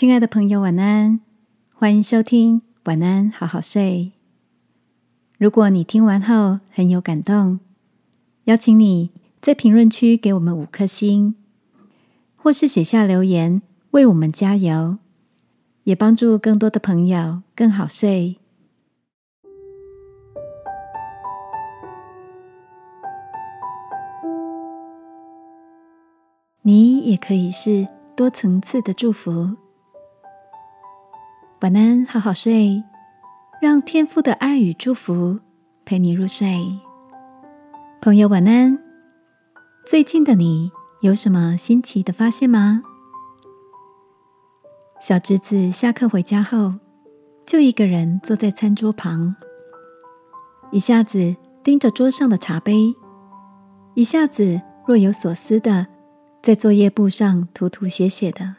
亲爱的朋友，晚安！欢迎收听《晚安，好好睡》。如果你听完后很有感动，邀请你在评论区给我们五颗星，或是写下留言为我们加油，也帮助更多的朋友更好睡。你也可以是多层次的祝福。晚安，好好睡，让天父的爱与祝福陪你入睡。朋友，晚安。最近的你有什么新奇的发现吗？小侄子下课回家后，就一个人坐在餐桌旁，一下子盯着桌上的茶杯，一下子若有所思的在作业簿上涂涂写写的。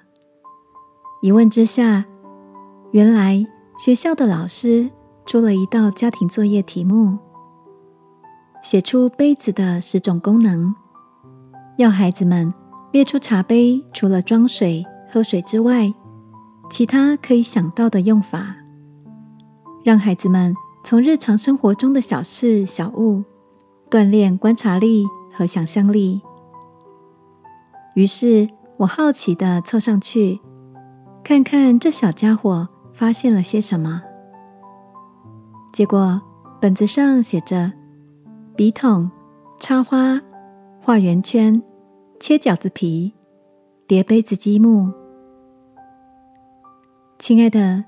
一问之下。原来学校的老师出了一道家庭作业题目，写出杯子的十种功能，要孩子们列出茶杯除了装水、喝水之外，其他可以想到的用法，让孩子们从日常生活中的小事小物锻炼观察力和想象力。于是我好奇的凑上去，看看这小家伙。发现了些什么？结果本子上写着：笔筒、插花、画圆圈、切饺子皮、叠杯子积木。亲爱的，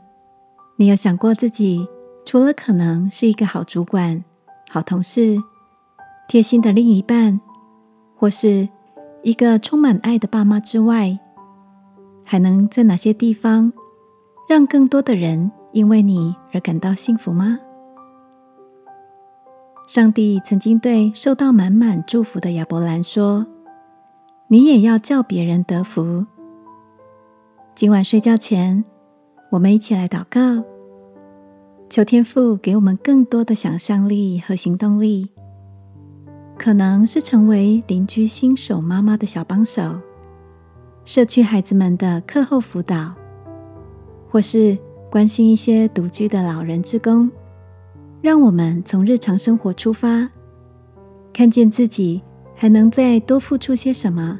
你有想过自己除了可能是一个好主管、好同事、贴心的另一半，或是一个充满爱的爸妈之外，还能在哪些地方？让更多的人因为你而感到幸福吗？上帝曾经对受到满满祝福的亚伯兰说：“你也要叫别人得福。”今晚睡觉前，我们一起来祷告，求天父给我们更多的想象力和行动力，可能是成为邻居新手妈妈的小帮手，社区孩子们的课后辅导。或是关心一些独居的老人之工，让我们从日常生活出发，看见自己还能再多付出些什么，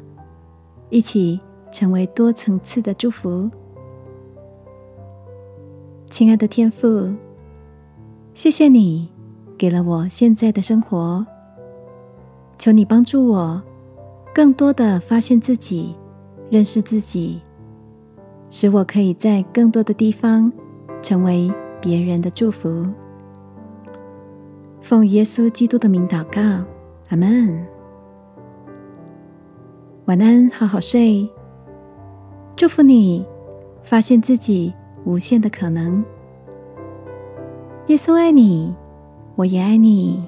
一起成为多层次的祝福。亲爱的天父，谢谢你给了我现在的生活，求你帮助我更多的发现自己，认识自己。使我可以在更多的地方成为别人的祝福。奉耶稣基督的名祷告，阿门。晚安，好好睡。祝福你，发现自己无限的可能。耶稣爱你，我也爱你。